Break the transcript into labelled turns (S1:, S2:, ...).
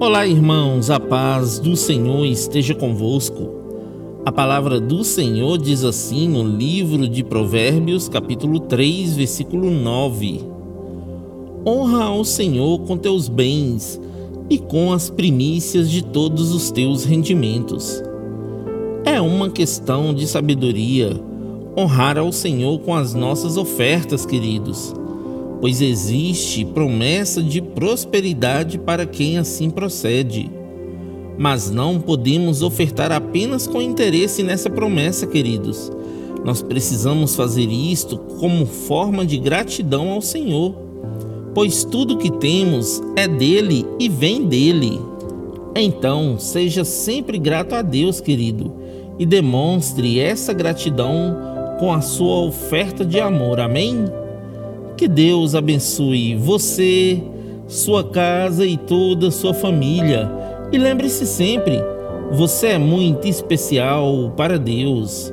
S1: Olá, irmãos, a paz do Senhor esteja convosco. A palavra do Senhor diz assim no livro de Provérbios, capítulo 3, versículo 9: Honra ao Senhor com teus bens e com as primícias de todos os teus rendimentos. É uma questão de sabedoria honrar ao Senhor com as nossas ofertas, queridos pois existe promessa de prosperidade para quem assim procede. Mas não podemos ofertar apenas com interesse nessa promessa, queridos. Nós precisamos fazer isto como forma de gratidão ao Senhor, pois tudo que temos é dele e vem dele. Então, seja sempre grato a Deus, querido, e demonstre essa gratidão com a sua oferta de amor. Amém? Que Deus abençoe você, sua casa e toda sua família. E lembre-se sempre, você é muito especial para Deus.